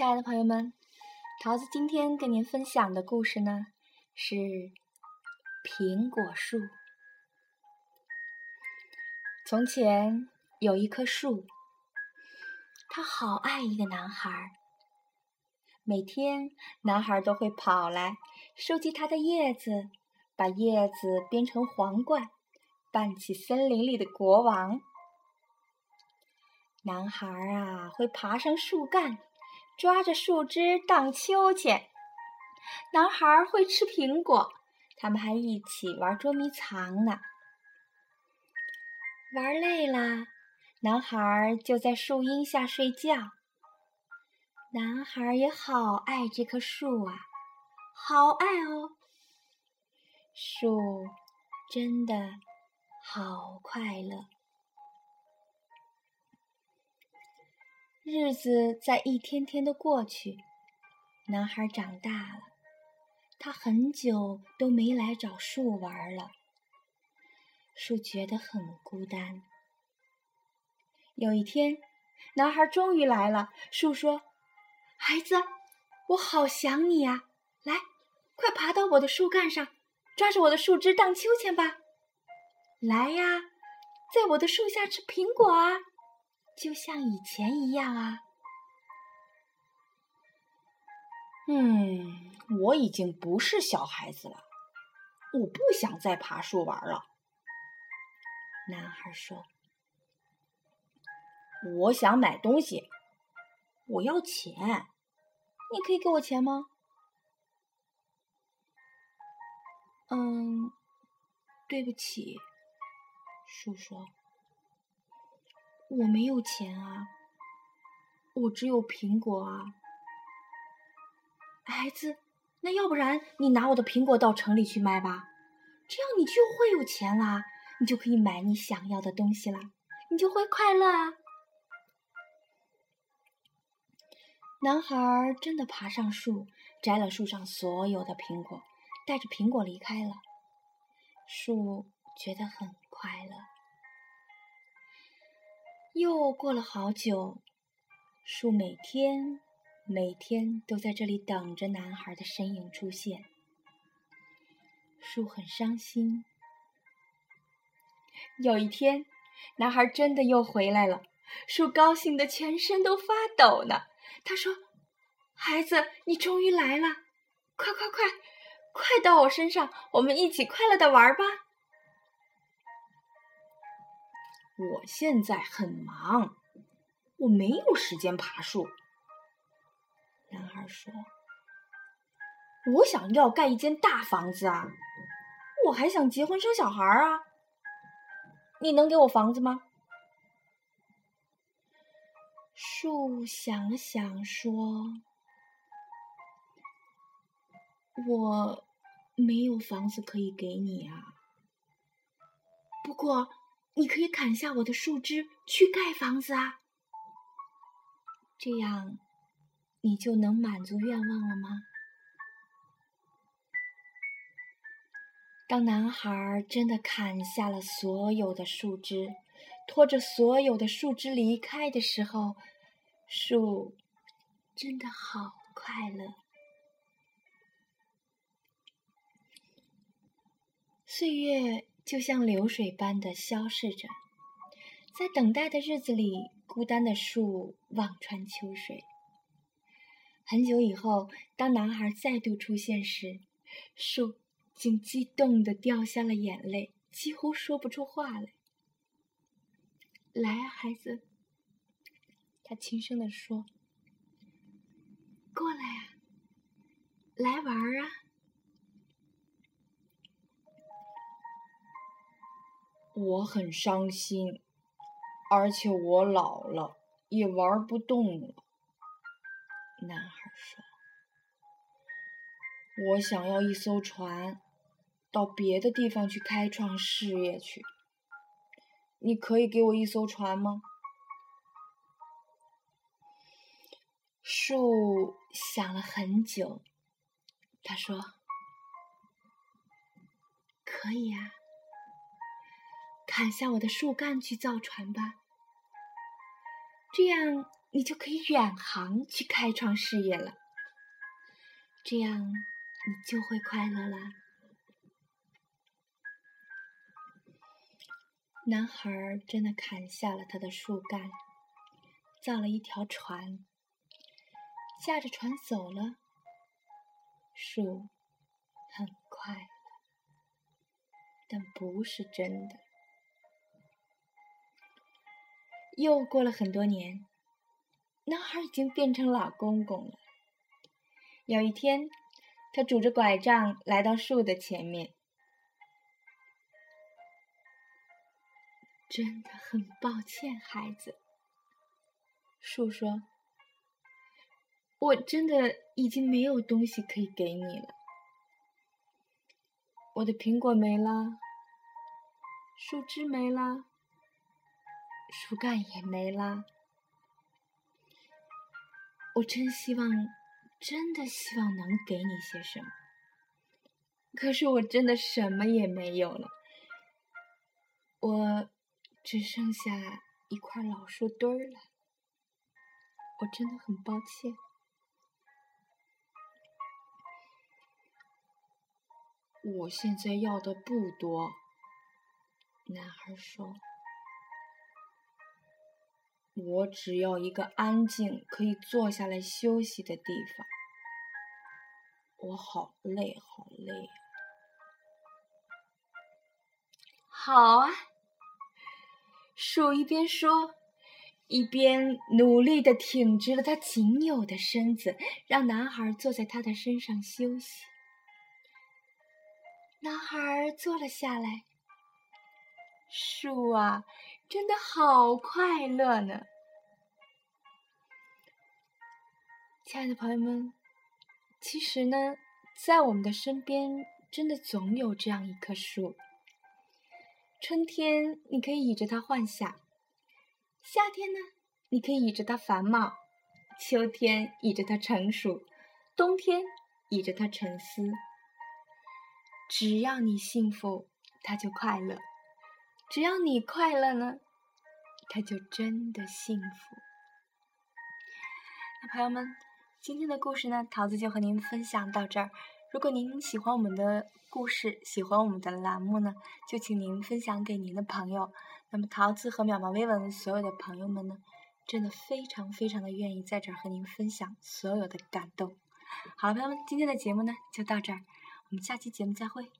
亲爱的朋友们，桃子今天跟您分享的故事呢是苹果树。从前有一棵树，它好爱一个男孩。每天，男孩都会跑来收集它的叶子，把叶子编成皇冠，扮起森林里的国王。男孩啊，会爬上树干。抓着树枝荡秋千，男孩会吃苹果，他们还一起玩捉迷藏呢。玩累了，男孩就在树荫下睡觉。男孩也好爱这棵树啊，好爱哦。树真的好快乐。日子在一天天的过去，男孩长大了，他很久都没来找树玩了。树觉得很孤单。有一天，男孩终于来了。树说：“孩子，我好想你呀！来，快爬到我的树干上，抓着我的树枝荡秋千吧。来呀，在我的树下吃苹果啊！”就像以前一样啊！嗯，我已经不是小孩子了，我不想再爬树玩了。男孩说：“我想买东西，我要钱，你可以给我钱吗？”嗯，对不起，树说。我没有钱啊，我只有苹果啊，孩子，那要不然你拿我的苹果到城里去卖吧，这样你就会有钱啦，你就可以买你想要的东西啦，你就会快乐啊。男孩真的爬上树，摘了树上所有的苹果，带着苹果离开了。树觉得很快乐。又过了好久，树每天每天都在这里等着男孩的身影出现。树很伤心。有一天，男孩真的又回来了，树高兴的全身都发抖呢。他说：“孩子，你终于来了，快快快，快到我身上，我们一起快乐的玩吧。”我现在很忙，我没有时间爬树。男孩说：“我想要盖一间大房子啊，我还想结婚生小孩啊。你能给我房子吗？”树想了想说：“我没有房子可以给你啊，不过……”你可以砍下我的树枝去盖房子啊，这样你就能满足愿望了吗？当男孩真的砍下了所有的树枝，拖着所有的树枝离开的时候，树真的好快乐。岁月。就像流水般的消逝着，在等待的日子里，孤单的树望穿秋水。很久以后，当男孩再度出现时，树竟激动的掉下了眼泪，几乎说不出话来。来啊，孩子，他轻声地说：“过来啊，来玩啊。”我很伤心，而且我老了，也玩不动了。男孩说：“我想要一艘船，到别的地方去开创事业去。你可以给我一艘船吗？”树想了很久，他说：“可以呀。”砍下我的树干去造船吧，这样你就可以远航去开创事业了。这样，你就会快乐啦。男孩真的砍下了他的树干，造了一条船，驾着船走了。树很快，但不是真的。又过了很多年，男孩已经变成老公公了。有一天，他拄着拐杖来到树的前面。真的很抱歉，孩子。树说：“我真的已经没有东西可以给你了。我的苹果没了，树枝没了，树干也没了。我真希望，真的希望能给你些什么。可是我真的什么也没有了。我。”只剩下一块老树墩儿了，我真的很抱歉。我现在要的不多，男孩说：“我只要一个安静、可以坐下来休息的地方。我好累，好累。”好啊。树一边说，一边努力的挺直了它仅有的身子，让男孩坐在他的身上休息。男孩坐了下来。树啊，真的好快乐呢！亲爱的朋友们，其实呢，在我们的身边，真的总有这样一棵树。春天，你可以倚着它幻想；夏天呢，你可以倚着它繁茂；秋天倚着它成熟；冬天倚着它沉思。只要你幸福，它就快乐；只要你快乐呢，它就真的幸福。那朋友们，今天的故事呢，桃子就和您分享到这儿。如果您喜欢我们的故事，喜欢我们的栏目呢，就请您分享给您的朋友。那么桃子和淼淼微文所有的朋友们呢，真的非常非常的愿意在这儿和您分享所有的感动。好了，朋友们，今天的节目呢就到这儿，我们下期节目再会。